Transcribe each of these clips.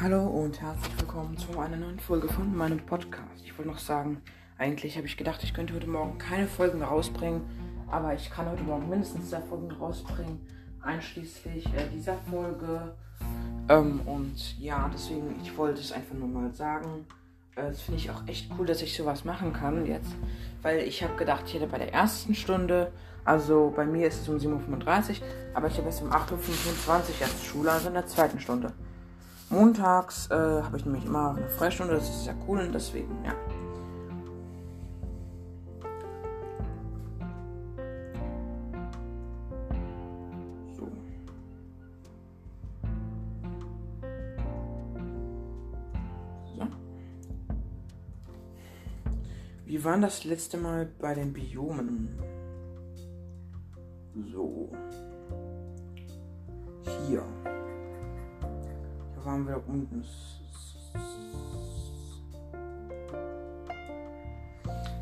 Hallo und herzlich willkommen zu einer neuen Folge von meinem Podcast. Ich wollte noch sagen, eigentlich habe ich gedacht, ich könnte heute Morgen keine Folgen rausbringen, aber ich kann heute Morgen mindestens zwei Folgen rausbringen, einschließlich äh, dieser Folge. Ähm, und ja, deswegen, ich wollte es einfach nur mal sagen. Äh, das finde ich auch echt cool, dass ich sowas machen kann jetzt, weil ich habe gedacht, ich hätte bei der ersten Stunde, also bei mir ist es um 7.35 Uhr, aber ich habe jetzt um 8.25 Uhr erst Schule, also in der zweiten Stunde. Montags äh, habe ich nämlich immer eine Freistunde, das ist sehr cool und deswegen, ja. So. So. Wir waren das letzte Mal bei den Biomen. So. Waren wir unten.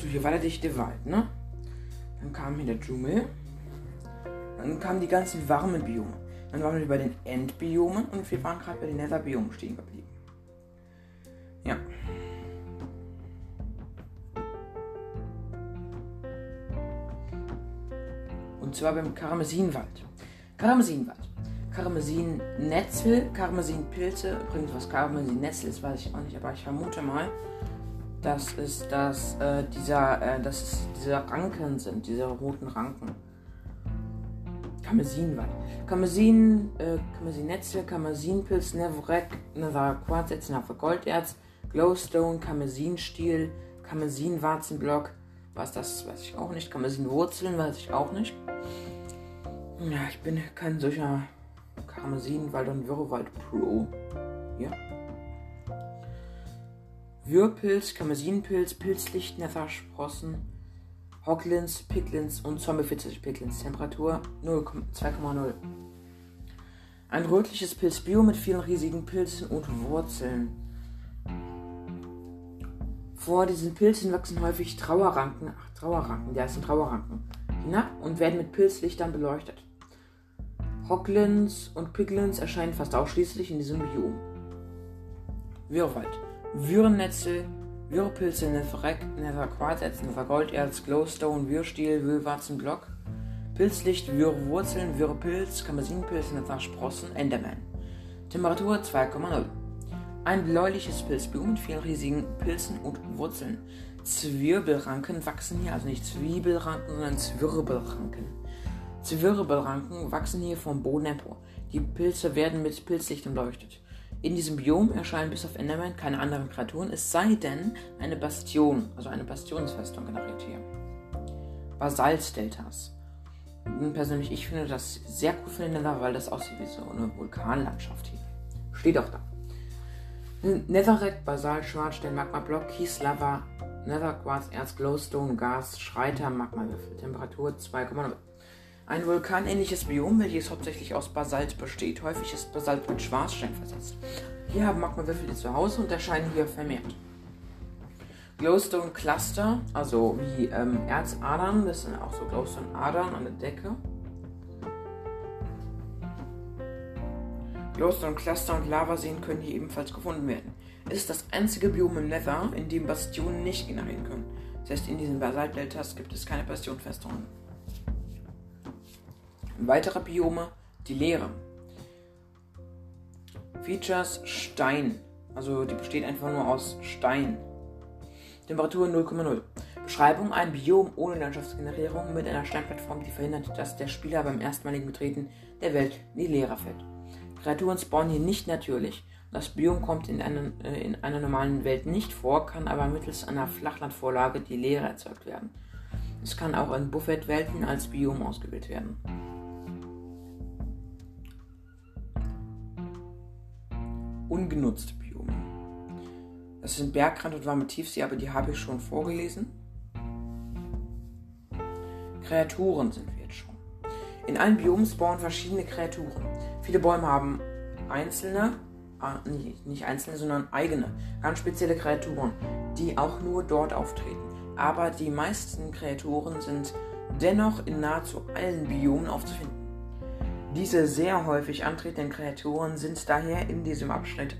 So, hier war der dichte Wald, ne? Dann kam hier der Dschungel. Dann kamen die ganzen warmen Biome. Dann waren wir bei den Endbiomen und wir waren gerade bei den Netherbiomen stehen geblieben. Ja. Und zwar beim Karmesinwald. Karmesinwald. Karmesin-Netzel, Karmesin-Pilze. Übrigens, was Karmesin-Netzel ist, weiß ich auch nicht, aber ich vermute mal, dass es das, äh, dieser, äh, dass es diese Ranken sind, diese roten Ranken. Karmesinwald. Karmesin, äh, Karmesin-Netzel, Karmesin-Pilz, Nevrek, Quarz, Netze, Golderz, Glowstone, Karmesin-Stiel, Karmesin-Warzenblock. Was das, weiß ich auch nicht. Karmesin-Wurzeln, weiß ich auch nicht. Ja, ich bin kein solcher Karmesinwald und Wirrwald Pro. Ja. Würpilz, Karmesinpilz, Pilzlicht, Nethersprossen, Hocklins, Picklins und Zombie Picklins. Temperatur 2,0. Ein rötliches Pilzbio mit vielen riesigen Pilzen und Wurzeln. Vor diesen Pilzen wachsen häufig Trauerranken, ach Trauerranken, ja, es sind Trauerranken, hinab und werden mit Pilzlichtern beleuchtet. Hocklins und Piglins erscheinen fast ausschließlich in diesem Biom. Wirrwald. Würrennetzel, Wirrpilze, Netherreck, Netherquarzetz, Nethergolderz, Glowstone, Wirrstiel, Wühlwarzenblock, Pilzlicht, Wirrwurzeln, Wirrpilz, Kamasinpilz, Nethersprossen, Enderman. Temperatur 2,0. Ein bläuliches Pilzbiom mit vielen riesigen Pilzen und Wurzeln. Zwirbelranken wachsen hier, also nicht Zwiebelranken, sondern Zwirbelranken. Zwirbelranken wachsen hier vom Boden empor. Die Pilze werden mit Pilzlicht umleuchtet. In diesem Biom erscheinen bis auf Enderman keine anderen Kreaturen, es sei denn eine Bastion, also eine Bastionsfestung generiert hier. Basaltdeltas. Persönlich, ich finde das sehr cool für den Nether, weil das aussieht wie so eine Vulkanlandschaft hier. Steht auch da. Netherrack, Basalt, Schwarzstein, Magma Block, Kies, Lava, Netherquarz, Erz, Glowstone, Gas, Schreiter, Magmawürfel. Temperatur 2,0. Ein vulkanähnliches Biom, welches hauptsächlich aus Basalt besteht. Häufig ist Basalt mit Schwarzstein versetzt. Hier haben Magmawürfel ihr Zuhause und erscheinen hier vermehrt. Glowstone Cluster, also wie ähm, Erzadern, das sind auch so Glowstone-Adern an der Decke. Glowstone Cluster und Lavaseen können hier ebenfalls gefunden werden. Es ist das einzige Biom im Nether, in dem Bastionen nicht generieren können. Das heißt, in diesen Basaltdeltas gibt es keine Bastionfestungen. Weitere Biome, die Leere. Features Stein. Also die besteht einfach nur aus Stein. Temperatur 0,0. Beschreibung: Ein Biom ohne Landschaftsgenerierung mit einer Steinplattform, die verhindert, dass der Spieler beim erstmaligen Betreten der Welt in die Leere fällt. Kreaturen spawnen hier nicht natürlich. Das Biom kommt in, einen, äh, in einer normalen Welt nicht vor, kann aber mittels einer Flachlandvorlage die Leere erzeugt werden. Es kann auch in Buffet-Welten als Biom ausgewählt werden. Ungenutzte Biome. Das sind Bergrand und warme Tiefsee, aber die habe ich schon vorgelesen. Kreaturen sind wir jetzt schon. In allen Biomen spawnen verschiedene Kreaturen. Viele Bäume haben einzelne, äh, nicht, nicht einzelne, sondern eigene, ganz spezielle Kreaturen, die auch nur dort auftreten. Aber die meisten Kreaturen sind dennoch in nahezu allen Biomen aufzufinden. Diese sehr häufig antretenden Kreaturen sind daher in diesem Abschnitt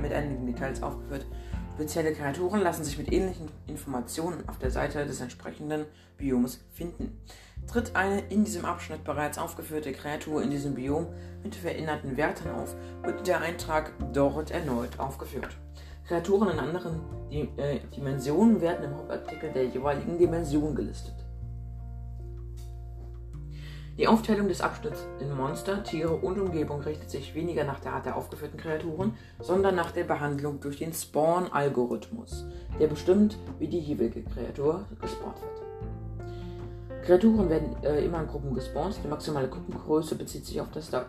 mit einigen Details aufgeführt. Spezielle Kreaturen lassen sich mit ähnlichen Informationen auf der Seite des entsprechenden Bioms finden. Tritt eine in diesem Abschnitt bereits aufgeführte Kreatur in diesem Biom mit veränderten Werten auf, wird der Eintrag dort erneut aufgeführt. Kreaturen in anderen äh, Dimensionen werden im Hauptartikel der jeweiligen Dimension gelistet. Die Aufteilung des Abschnitts in Monster, Tiere und Umgebung richtet sich weniger nach der Art der aufgeführten Kreaturen, sondern nach der Behandlung durch den Spawn-Algorithmus, der bestimmt, wie die jeweilige Kreatur gespawnt wird. Kreaturen werden äh, immer in Gruppen gespawnt. Die maximale Gruppengröße bezieht sich auf, das da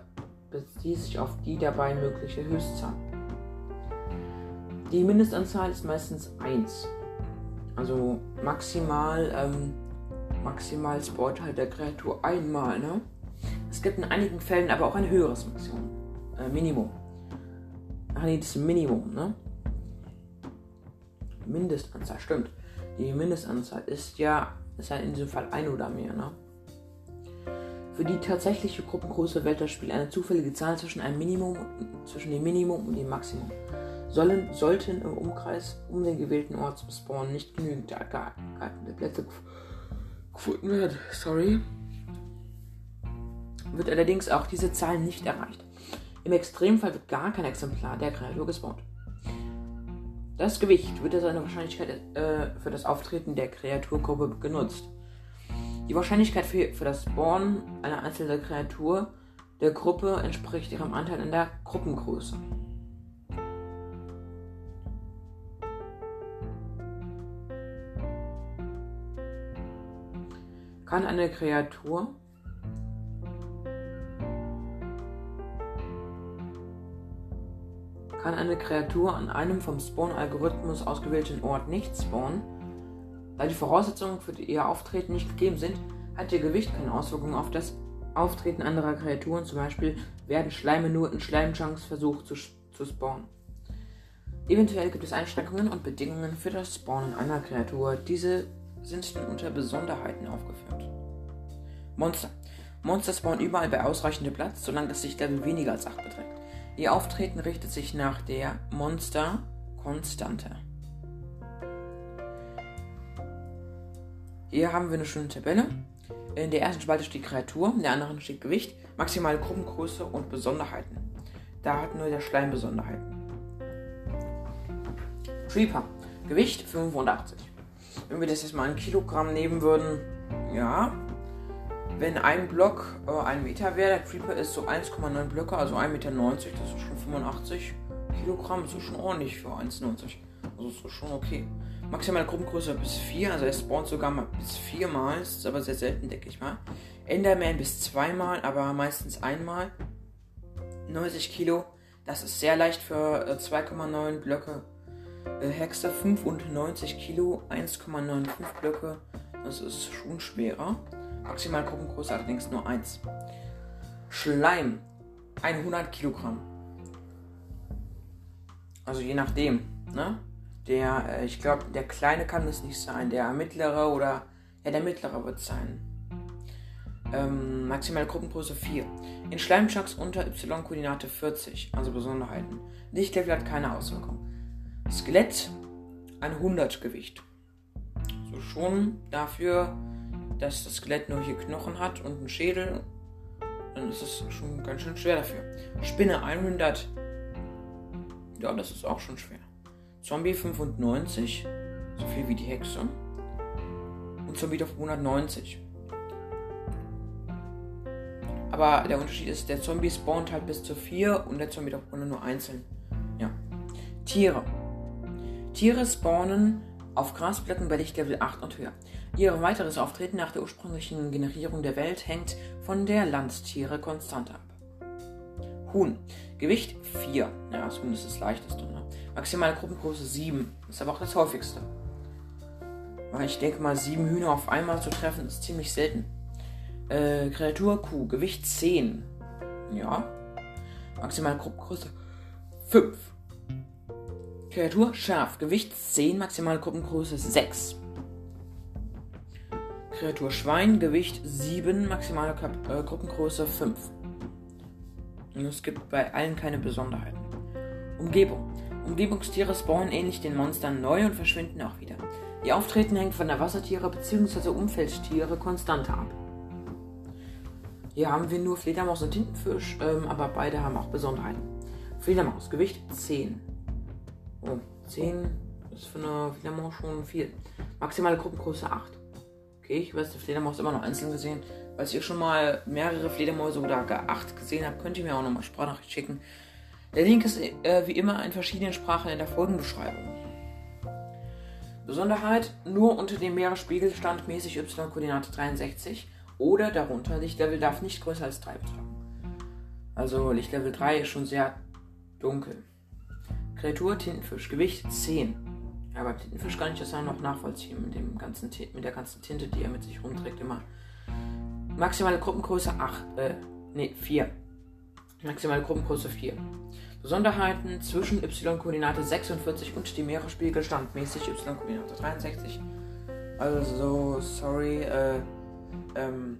bezieht sich auf die dabei mögliche Höchstzahl. Die Mindestanzahl ist meistens 1. Also maximal ähm, maximal halt der Kreatur einmal, ne? Es gibt in einigen Fällen aber auch ein höheres Maximum. Äh, Minimum. Ach nee, das Minimum, ne? Mindestanzahl, stimmt. Die Mindestanzahl ist ja, ist ja in diesem Fall ein oder mehr, ne? Für die tatsächliche Gruppengröße wählt das Spiel eine zufällige Zahl zwischen einem Minimum, zwischen dem Minimum und dem Maximum. Sollen, sollten im Umkreis um den gewählten Ort zum Spawn nicht genügend geeignete Plätze gefunden wird, sorry, wird allerdings auch diese Zahl nicht erreicht. Im Extremfall wird gar kein Exemplar der Kreatur gespawnt. Das Gewicht wird als eine Wahrscheinlichkeit äh, für das Auftreten der Kreaturgruppe genutzt. Die Wahrscheinlichkeit für, für das Spawn einer einzelnen Kreatur der Gruppe entspricht ihrem Anteil an der Gruppengröße. Kann eine Kreatur kann eine Kreatur an einem vom Spawn-Algorithmus ausgewählten Ort nicht spawnen. Da die Voraussetzungen für ihr Auftreten nicht gegeben sind, hat ihr Gewicht keine Auswirkungen auf das Auftreten anderer Kreaturen. Zum Beispiel werden Schleime nur in Schleimchunks versucht zu, zu spawnen. Eventuell gibt es Einschränkungen und Bedingungen für das Spawnen einer Kreatur. Diese sind nun unter Besonderheiten aufgeführt. Monster. Monster spawnen überall bei ausreichendem Platz, solange das Sichtlevel weniger als 8 beträgt. Ihr Auftreten richtet sich nach der Monster-Konstante. Hier haben wir eine schöne Tabelle. In der ersten Spalte steht Kreatur, in der anderen steht Gewicht, maximale Gruppengröße und Besonderheiten. Da hat nur der Schleim Besonderheiten. Creeper. Gewicht 85 wenn wir das jetzt mal in Kilogramm nehmen würden, ja, wenn ein Block äh, ein Meter wäre, der Creeper ist so 1,9 Blöcke, also 1,90 Meter, das ist schon 85 Kilogramm, das ist schon ordentlich für 1,90. Also ist schon okay. Maximale Gruppengröße bis 4, also er spawnt sogar mal bis 4 Mal, das ist aber sehr selten, denke ich mal. Enderman bis 2 Mal, aber meistens einmal. 90 Kilo, das ist sehr leicht für äh, 2,9 Blöcke. Äh, Hexer 95 Kilo, 1,95 Blöcke. Das ist schon schwerer. Maximal Gruppengröße allerdings nur 1. Schleim 100 Kilogramm. Also je nachdem. Ne? Der, äh, ich glaube, der kleine kann es nicht sein. Der mittlere oder ja, der mittlere wird sein. Ähm, maximale Gruppengröße 4. In Schleimchunks unter Y-Koordinate 40, also Besonderheiten. Lichtlevel hat keine Auswirkung. Skelett ein 100 Gewicht. So schon dafür, dass das Skelett nur hier Knochen hat und einen Schädel, dann ist es schon ganz schön schwer dafür. Spinne 100. Ja, das ist auch schon schwer. Zombie 95, so viel wie die Hexe. Und Zombie auf 190. Aber der Unterschied ist, der Zombie spawnt halt bis zu 4 und der Zombie auf nur einzeln. Ja. Tiere. Tiere spawnen auf Grasblöcken bei Lichtlevel 8 und höher. Ihr weiteres Auftreten nach der ursprünglichen Generierung der Welt hängt von der Landtiere-Konstante ab. Huhn. Gewicht 4. Ja, das Huhn ist das leichteste. Ne? Maximale Gruppengröße 7. Ist aber auch das häufigste. Weil ich denke mal, 7 Hühner auf einmal zu treffen ist ziemlich selten. Äh, Kreatur Kuh. Gewicht 10. Ja. Maximale Gruppengröße 5. Kreatur scharf. Gewicht 10, maximale Gruppengröße 6. Kreatur Schwein, Gewicht 7, maximale Kap äh, Gruppengröße 5. Und es gibt bei allen keine Besonderheiten. Umgebung. Umgebungstiere spawnen ähnlich den Monstern neu und verschwinden auch wieder. Ihr Auftreten hängt von der Wassertiere bzw. Umfeldtiere Konstante ab. Hier haben wir nur Fledermaus und Tintenfisch, ähm, aber beide haben auch Besonderheiten. Fledermaus, Gewicht 10. Oh, 10 ist für eine Fledermaus schon viel. Maximale Gruppengröße 8. Ich weiß, der Fledermaus immer noch einzeln gesehen. Falls ihr schon mal mehrere Fledermäuse oder gar 8 gesehen habt, könnt ihr mir auch nochmal Sprachnachricht schicken. Der Link ist äh, wie immer in verschiedenen Sprachen in der Folgenbeschreibung. Besonderheit: Nur unter dem Meeresspiegel standmäßig Y-Koordinate 63 oder darunter. Lichtlevel darf nicht größer als 3 betragen. Also Lichtlevel 3 ist schon sehr dunkel. Kreatur Tintenfisch, Gewicht 10. Ja, beim Tintenfisch kann ich das ja noch nachvollziehen mit, dem ganzen, mit der ganzen Tinte, die er mit sich rumträgt immer. Maximale Gruppengröße 8, äh, nee, 4. Maximale Gruppengröße 4. Besonderheiten zwischen y-Koordinate 46 und die Meeresspiegel standmäßig y-Koordinate 63. Also, sorry, äh, ähm,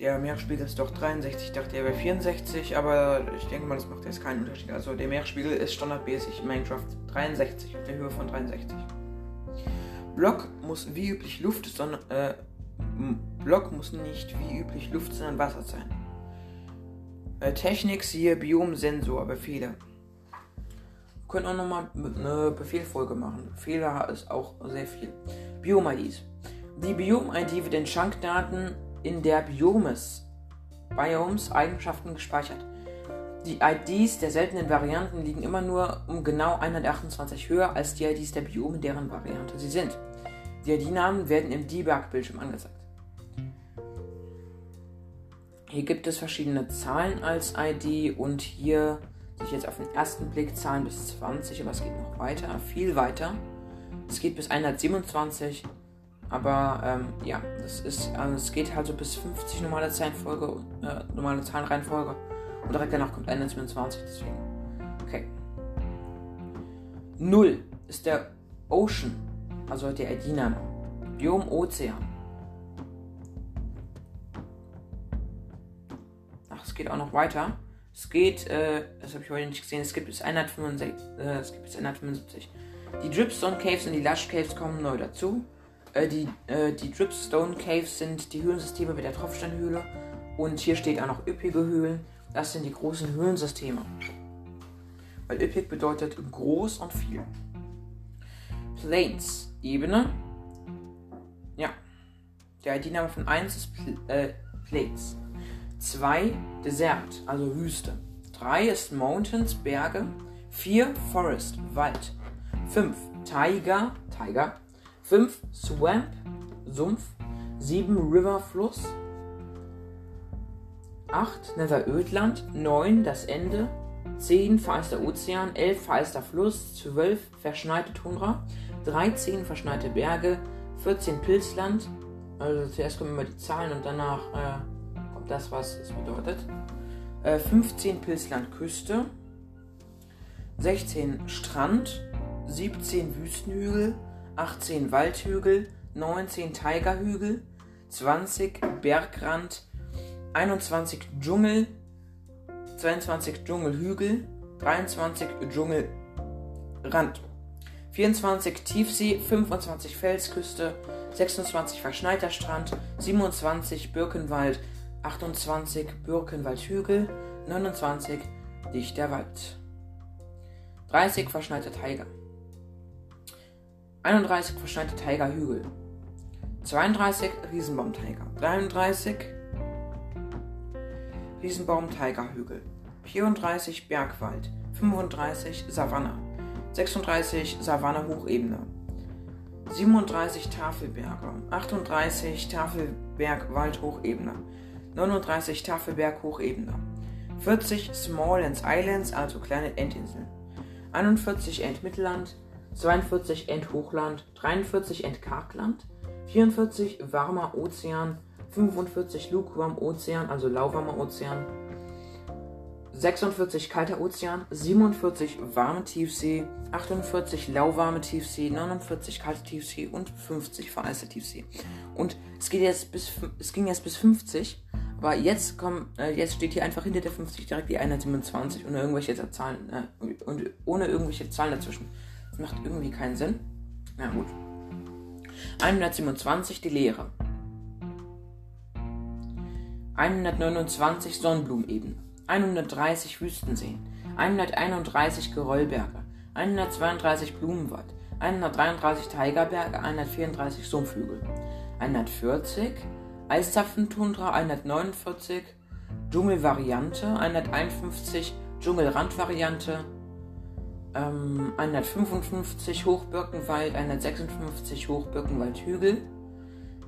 der Meeresspiegel ist doch 63, ich dachte er wäre 64, aber ich denke mal, das macht jetzt keinen Unterschied. Also der Meeresspiegel ist standardmäßig in Minecraft 63, auf der Höhe von 63. Block muss wie üblich Luft, sondern, äh, Block muss nicht wie üblich Luft, sondern Wasser sein. Äh, Technik siehe Biom-Sensor, Befehle. Wir können auch nochmal eine Befehlfolge machen. Befehle ist auch sehr viel. Biom-IDs. Die Biom-ID wird in Chunkdaten in der Biomes Biomes Eigenschaften gespeichert. Die IDs der seltenen Varianten liegen immer nur um genau 128 höher als die IDs der Biome, deren Variante sie sind. Die ID-Namen werden im Debug-Bildschirm angezeigt. Hier gibt es verschiedene Zahlen als ID und hier sehe ich jetzt auf den ersten Blick Zahlen bis 20, aber es geht noch weiter, viel weiter. Es geht bis 127, aber ähm, ja, das ist, also es geht halt so bis 50 normale Zahlenfolge, äh, normale Zahlenreihenfolge und direkt danach kommt 127, deswegen. Okay. 0 ist der Ocean, also der ID-Name. Biom Ozean. geht auch noch weiter. Es geht, äh, das habe ich heute nicht gesehen, es gibt bis 165, äh, es gibt bis 175. Die Dripstone Caves und die Lush Caves kommen neu dazu. Äh, die, äh, die Dripstone Caves sind die Höhlensysteme mit der Tropfsteinhöhle. Und hier steht auch noch üppige Höhlen. Das sind die großen Höhlensysteme. Weil üppig bedeutet groß und viel. Plains, Ebene. Ja. Der ID-Name von 1 ist Pl äh, Plains. 2 Desert, also Wüste. 3 ist Mountains, Berge. 4 Forest, Wald. 5 Tiger, Tiger. 5 Swamp, Sumpf. 7 River, Fluss. 8 Nether Ödland. 9 das Ende. 10 vereister Ozean. 11 vereister Fluss. 12 verschneite Tundra. 13 verschneite Berge. 14 Pilzland. Also zuerst kommen immer die Zahlen und danach äh, das, was es bedeutet. Äh, 15 Pilzland Küste, 16 Strand, 17 Wüstenhügel, 18 Waldhügel, 19 Tigerhügel, 20 Bergrand, 21 Dschungel, 22 Dschungelhügel, 23 Dschungelrand, 24 Tiefsee, 25 Felsküste, 26 verschneiter Strand, 27 Birkenwald, 28 Birkenwaldhügel, 29 dichter Wald, 30 verschneite Tiger, 31 verschneite Tigerhügel, 32 Riesenbaum-Tiger, 33 Riesenbaum-Tigerhügel, 34 Bergwald, 35 Savanne, 36 Savanne-Hochebene, 37 Tafelberge, 38 Tafelberg-Wald-Hochebene, 39 Tafelberg Hochebene, 40 Smalllands Islands, also kleine Endinseln, 41 Endmittelland, 42 Endhochland, 43 Endkargland, 44 warmer Ozean, 45 lukewarm Ozean, also lauwarmer Ozean, 46 kalter Ozean, 47 warme Tiefsee, 48 lauwarme Tiefsee, 49 kalte Tiefsee und 50 vereiste Tiefsee. Und es, geht jetzt bis, es ging jetzt bis 50 Aber jetzt kommt, äh, jetzt steht hier einfach hinter der 50 direkt die 127 ohne irgendwelche Zahlen äh, und ohne irgendwelche Zahlen dazwischen. Macht irgendwie keinen Sinn. Na gut. 127 die Leere. 129 Sonnenblumenebene. 130 Wüstenseen. 131 Geröllberge. 132 Blumenwald. 133 Tigerberge. 134 Sumpfhügel. 140 Eiszapfentundra 149, Dschungelvariante 151, Dschungelrandvariante ähm, 155 Hochbirkenwald, 156 Hochbirkenwaldhügel,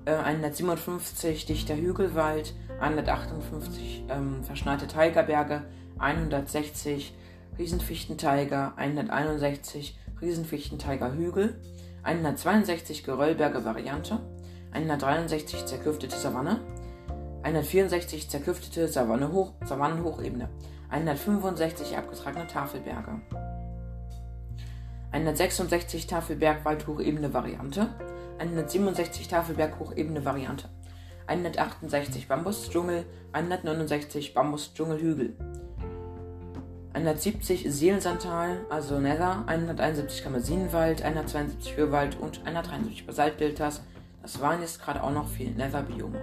äh, 157 dichter Hügelwald, 158 ähm, verschneite Tigerberge, 160 Riesenfichtenteiger, 161 Riesenfichtenteigerhügel, 162 Geröllberge Variante, 163 zerklüftete Savanne, 164 zerklüftete Savanne -Hoch Savannenhochebene, 165 abgetragene Tafelberge, 166 Tafelberg-Waldhochebene Variante, 167 Tafelberg-Hochebene Variante, 168 Bambusdschungel, 169 Bambusdschungelhügel, 170 Seelensandtal, also Nether, 171 Kamasinenwald, 172 Hürwald und 173 Basaltdeltas, das waren jetzt gerade auch noch viele Nether-Biome.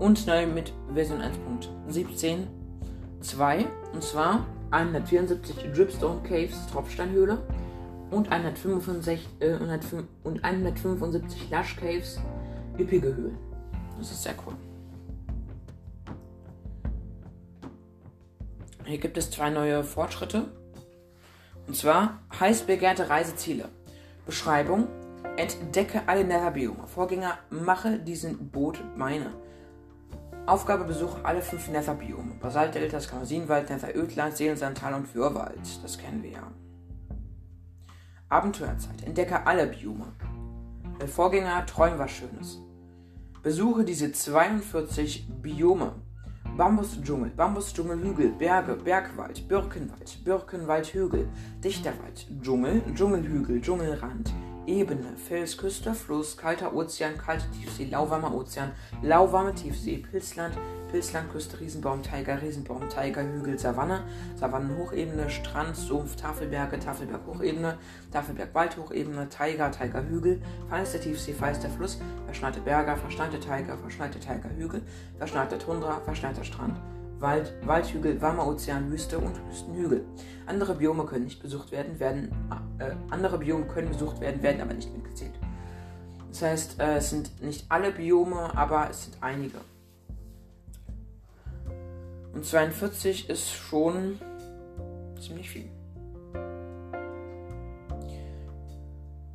Und neu mit Version 1.17.2. Und zwar 174 Dripstone Caves Tropfsteinhöhle und 175, äh, und 175 Lush Caves üppige Höhlen. Das ist sehr cool. Hier gibt es zwei neue Fortschritte. Und zwar heiß begehrte Reiseziele. Beschreibung Entdecke alle Netherbiome. Vorgänger, mache diesen Boot meine. Aufgabe, besuche alle fünf Netherbiome. Basaltdeltas, Kamasinwald, Netherödland, Seelensandtal und Würwald. Das kennen wir ja. Abenteuerzeit. Entdecke alle Biome. Der Vorgänger, träum was Schönes. Besuche diese 42 Biome. Bambusdschungel, Bambusdschungelhügel, Berge, Bergwald, Birkenwald, Birkenwaldhügel, Dichterwald, Dschungel, Dschungelhügel, Dschungelrand, Ebene, Felsküste, Fluss, kalter Ozean, kalte Tiefsee, lauwarmer Ozean, lauwarme Tiefsee, Pilzland, Pilzlandküste, Riesenbaum, Tiger, Riesenbaum, Tiger, Hügel, Savanne, Savannenhochebene, Strand, Sumpf, Tafelberge, Tafelberg-Hochebene, Tafelberg-Waldhochebene, Tiger, Tiger-Hügel, feinster Tiefsee, feinster Fluss, verschneite Berge, verschneite Tiger, verschneite Tiger-Hügel, verschneite Tundra, verschneiter Strand, Wald, Waldhügel, warmer Ozean, Wüste und Wüstenhügel. Andere Biome können nicht besucht werden, werden äh, andere Biome können besucht werden, werden aber nicht mitgezählt. Das heißt, äh, es sind nicht alle Biome, aber es sind einige. Und 42 ist schon ziemlich viel.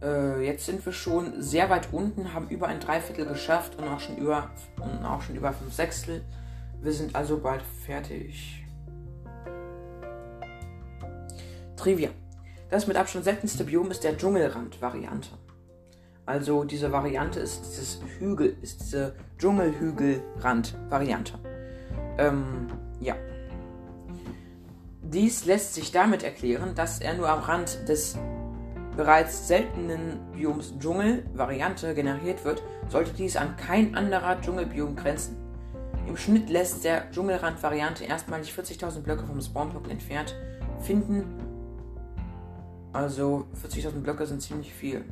Äh, jetzt sind wir schon sehr weit unten, haben über ein Dreiviertel geschafft und auch schon über, und auch schon über fünf Sechstel. Wir sind also bald fertig. Trivia. Das mit Abstand seltenste Biom ist der Dschungelrand-Variante. Also diese Variante ist dieses Hügel, ist diese Dschungelhügelrand-Variante. Ähm, ja. Dies lässt sich damit erklären, dass er nur am Rand des bereits seltenen Bioms Dschungel-Variante generiert wird, sollte dies an kein anderer Dschungelbiom grenzen. Im Schnitt lässt der Dschungelrand-Variante erstmalig 40.000 Blöcke vom Spawnblock entfernt finden. Also 40.000 Blöcke sind ziemlich viel.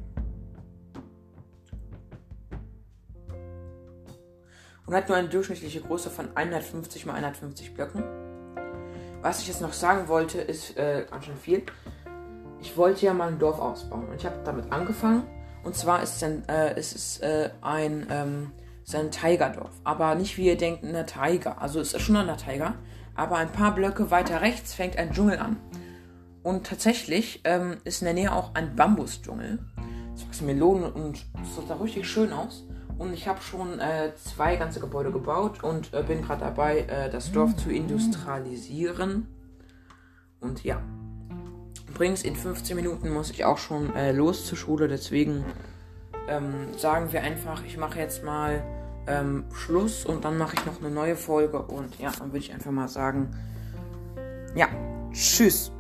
Und hat nur eine durchschnittliche Größe von 150 x 150 Blöcken. Was ich jetzt noch sagen wollte, ist äh, ganz schön viel. Ich wollte ja mal ein Dorf ausbauen und ich habe damit angefangen. Und zwar ist es ein, äh, ist es, äh, ein ähm, ist ein Tigerdorf. Aber nicht wie ihr denkt, eine Tiger. Also es ist schon eine Tiger. Aber ein paar Blöcke weiter rechts fängt ein Dschungel an. Und tatsächlich ähm, ist in der Nähe auch ein Bambusdschungel. Es wachsen Melonen und es da richtig schön aus. Und ich habe schon äh, zwei ganze Gebäude gebaut und äh, bin gerade dabei, äh, das Dorf zu industrialisieren. Und ja. Übrigens, in 15 Minuten muss ich auch schon äh, los zur Schule. Deswegen ähm, sagen wir einfach, ich mache jetzt mal ähm, Schluss und dann mache ich noch eine neue Folge. Und ja, dann würde ich einfach mal sagen, ja, tschüss.